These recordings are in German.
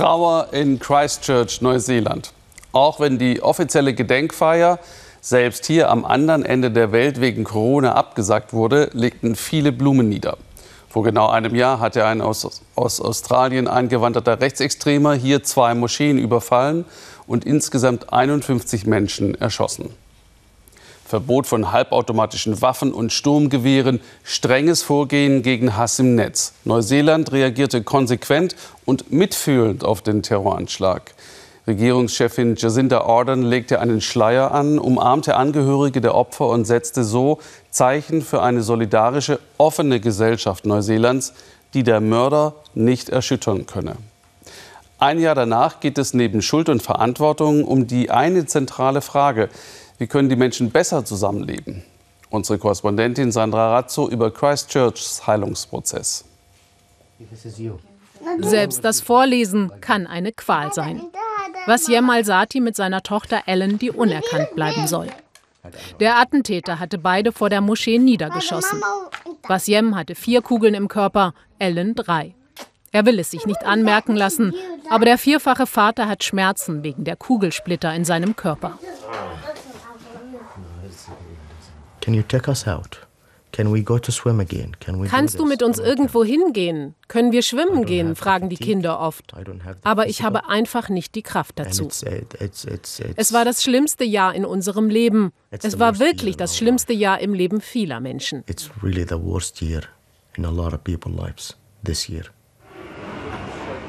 Trauer in Christchurch, Neuseeland. Auch wenn die offizielle Gedenkfeier selbst hier am anderen Ende der Welt wegen Corona abgesagt wurde, legten viele Blumen nieder. Vor genau einem Jahr hatte ein aus, aus Australien eingewanderter Rechtsextremer hier zwei Moscheen überfallen und insgesamt 51 Menschen erschossen. Verbot von halbautomatischen Waffen und Sturmgewehren, strenges Vorgehen gegen Hass im Netz. Neuseeland reagierte konsequent und mitfühlend auf den Terroranschlag. Regierungschefin Jacinda Ardern legte einen Schleier an, umarmte Angehörige der Opfer und setzte so Zeichen für eine solidarische, offene Gesellschaft Neuseelands, die der Mörder nicht erschüttern könne. Ein Jahr danach geht es neben Schuld und Verantwortung um die eine zentrale Frage. Wie können die Menschen besser zusammenleben? Unsere Korrespondentin Sandra Razzo über Christchurchs Heilungsprozess. Selbst das Vorlesen kann eine Qual sein was Yemal Sati mit seiner Tochter Ellen, die unerkannt bleiben soll. Der Attentäter hatte beide vor der Moschee niedergeschossen. Wasiem hatte vier Kugeln im Körper, Ellen drei. Er will es sich nicht anmerken lassen, aber der vierfache Vater hat Schmerzen wegen der Kugelsplitter in seinem Körper. Can you take us out? Kannst du mit uns irgendwo hingehen? Können wir schwimmen gehen? fragen die Kinder oft. Aber ich habe einfach nicht die Kraft dazu. Es war das schlimmste Jahr in unserem Leben. Es war wirklich das schlimmste Jahr im Leben vieler Menschen.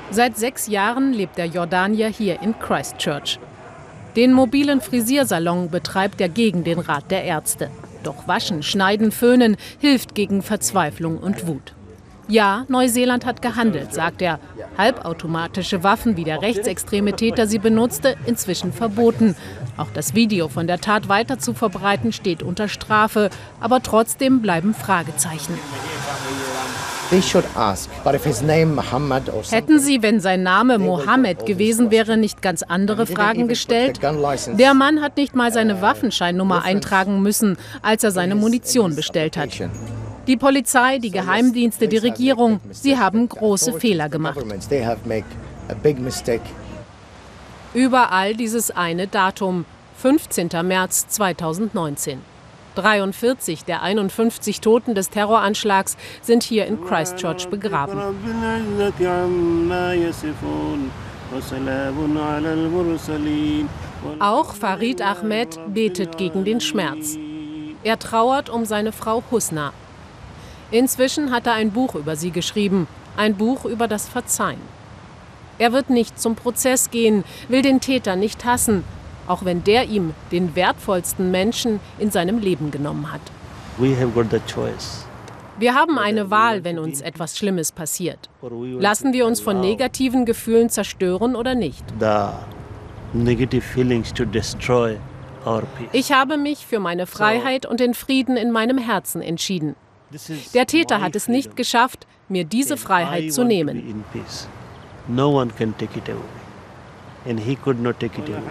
Seit sechs Jahren lebt der Jordanier hier in Christchurch. Den mobilen Frisiersalon betreibt er gegen den Rat der Ärzte. Doch Waschen, Schneiden, Föhnen hilft gegen Verzweiflung und Wut. Ja, Neuseeland hat gehandelt, sagt er. Halbautomatische Waffen, wie der rechtsextreme Täter sie benutzte, inzwischen verboten. Auch das Video von der Tat weiter zu verbreiten steht unter Strafe. Aber trotzdem bleiben Fragezeichen. Hätten Sie, wenn sein Name Mohammed gewesen wäre, nicht ganz andere Fragen gestellt? Der Mann hat nicht mal seine Waffenscheinnummer eintragen müssen, als er seine Munition bestellt hat. Die Polizei, die Geheimdienste, die Regierung, sie haben große Fehler gemacht. Überall dieses eine Datum, 15. März 2019. 43 der 51 Toten des Terroranschlags sind hier in Christchurch begraben. Auch Farid Ahmed betet gegen den Schmerz. Er trauert um seine Frau Husna. Inzwischen hat er ein Buch über sie geschrieben, ein Buch über das Verzeihen. Er wird nicht zum Prozess gehen, will den Täter nicht hassen, auch wenn der ihm den wertvollsten Menschen in seinem Leben genommen hat. Wir haben eine Wahl, wenn uns etwas Schlimmes passiert. Lassen wir uns von negativen Gefühlen zerstören oder nicht? Ich habe mich für meine Freiheit und den Frieden in meinem Herzen entschieden. Der Täter hat es nicht geschafft, mir diese Freiheit zu nehmen. No one can take it away and he could not take it away.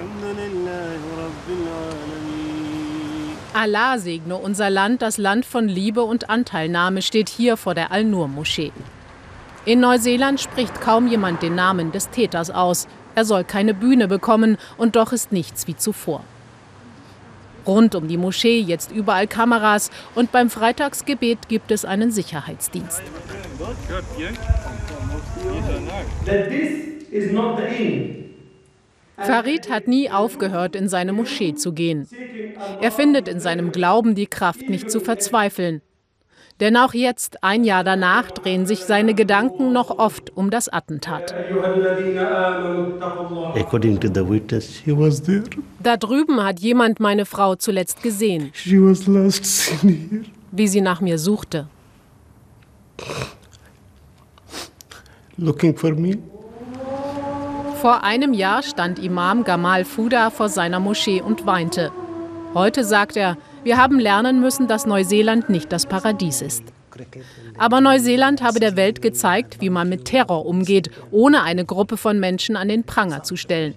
Allah segne unser Land, das Land von Liebe und Anteilnahme steht hier vor der Al-Nur-Moschee. In Neuseeland spricht kaum jemand den Namen des Täters aus. Er soll keine Bühne bekommen und doch ist nichts wie zuvor. Rund um die Moschee jetzt überall Kameras und beim Freitagsgebet gibt es einen Sicherheitsdienst. That this is not the end. Farid hat nie aufgehört, in seine Moschee zu gehen. Er findet in seinem Glauben die Kraft, nicht zu verzweifeln. Denn auch jetzt, ein Jahr danach, drehen sich seine Gedanken noch oft um das Attentat. Da drüben hat jemand meine Frau zuletzt gesehen, wie sie nach mir suchte. Looking for me. Vor einem Jahr stand Imam Gamal Fuda vor seiner Moschee und weinte. Heute sagt er, wir haben lernen müssen, dass Neuseeland nicht das Paradies ist. Aber Neuseeland habe der Welt gezeigt, wie man mit Terror umgeht, ohne eine Gruppe von Menschen an den Pranger zu stellen.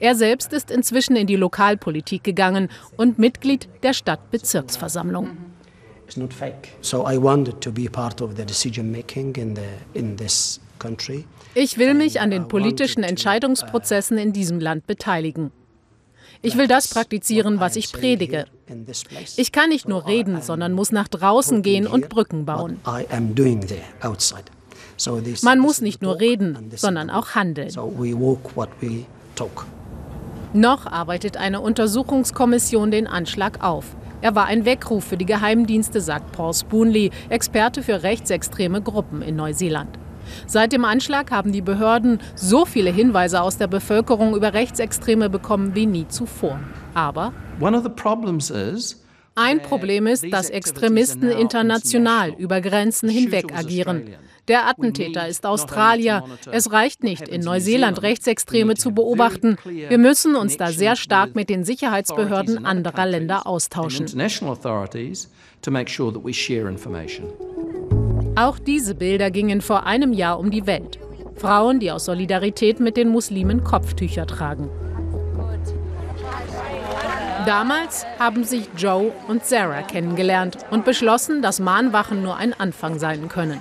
Er selbst ist inzwischen in die Lokalpolitik gegangen und Mitglied der Stadtbezirksversammlung. It's not fake. So I wanted to be part of the decision making in the in this. Ich will mich an den politischen Entscheidungsprozessen in diesem Land beteiligen. Ich will das praktizieren, was ich predige. Ich kann nicht nur reden, sondern muss nach draußen gehen und Brücken bauen. Man muss nicht nur reden, sondern auch handeln. Noch arbeitet eine Untersuchungskommission den Anschlag auf. Er war ein Weckruf für die Geheimdienste, sagt Paul Spoonley, Experte für rechtsextreme Gruppen in Neuseeland. Seit dem Anschlag haben die Behörden so viele Hinweise aus der Bevölkerung über Rechtsextreme bekommen wie nie zuvor. Aber ein Problem ist, dass Extremisten international über Grenzen hinweg agieren. Der Attentäter ist Australier. Es reicht nicht, in Neuseeland Rechtsextreme zu beobachten. Wir müssen uns da sehr stark mit den Sicherheitsbehörden anderer Länder austauschen. Auch diese Bilder gingen vor einem Jahr um die Welt. Frauen, die aus Solidarität mit den Muslimen Kopftücher tragen. Damals haben sich Joe und Sarah kennengelernt und beschlossen, dass Mahnwachen nur ein Anfang sein können.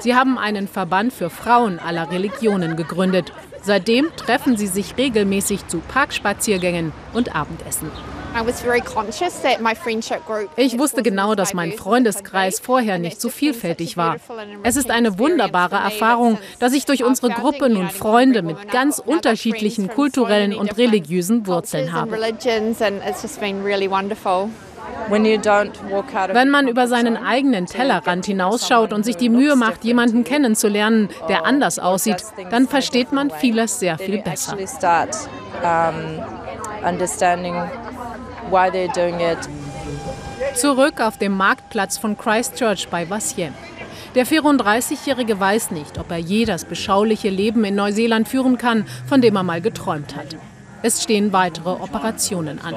Sie haben einen Verband für Frauen aller Religionen gegründet. Seitdem treffen sie sich regelmäßig zu Parkspaziergängen und Abendessen. Ich wusste genau, dass mein Freundeskreis vorher nicht so vielfältig war. Es ist eine wunderbare Erfahrung, dass ich durch unsere Gruppe nun Freunde mit ganz unterschiedlichen kulturellen und religiösen Wurzeln habe. Wenn man über seinen eigenen Tellerrand hinausschaut und sich die Mühe macht, jemanden kennenzulernen, der anders aussieht, dann versteht man vieles sehr viel besser. Zurück auf dem Marktplatz von Christchurch bei Vassiem. Der 34-Jährige weiß nicht, ob er je das beschauliche Leben in Neuseeland führen kann, von dem er mal geträumt hat. Es stehen weitere Operationen an.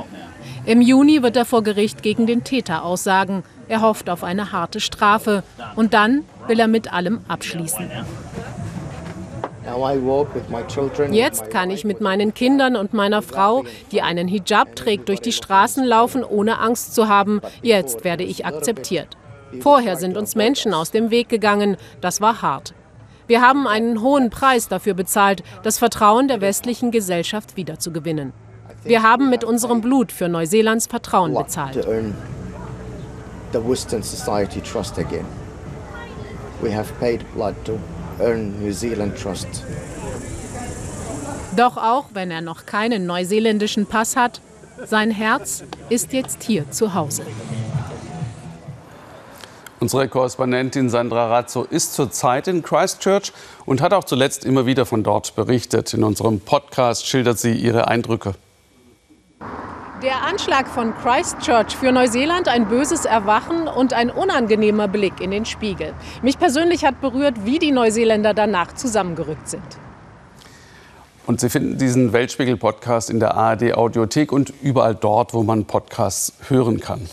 Im Juni wird er vor Gericht gegen den Täter aussagen. Er hofft auf eine harte Strafe. Und dann will er mit allem abschließen. Jetzt kann ich mit meinen Kindern und meiner Frau, die einen Hijab trägt, durch die Straßen laufen, ohne Angst zu haben. Jetzt werde ich akzeptiert. Vorher sind uns Menschen aus dem Weg gegangen. Das war hart. Wir haben einen hohen Preis dafür bezahlt, das Vertrauen der westlichen Gesellschaft wiederzugewinnen. Wir haben mit unserem Blut für Neuseelands Vertrauen bezahlt. Doch auch wenn er noch keinen neuseeländischen Pass hat, sein Herz ist jetzt hier zu Hause. Unsere Korrespondentin Sandra Razzo ist zurzeit in Christchurch und hat auch zuletzt immer wieder von dort berichtet. In unserem Podcast schildert sie ihre Eindrücke. Der Anschlag von Christchurch für Neuseeland ein böses Erwachen und ein unangenehmer Blick in den Spiegel. Mich persönlich hat berührt, wie die Neuseeländer danach zusammengerückt sind. Und Sie finden diesen Weltspiegel-Podcast in der ARD-Audiothek und überall dort, wo man Podcasts hören kann.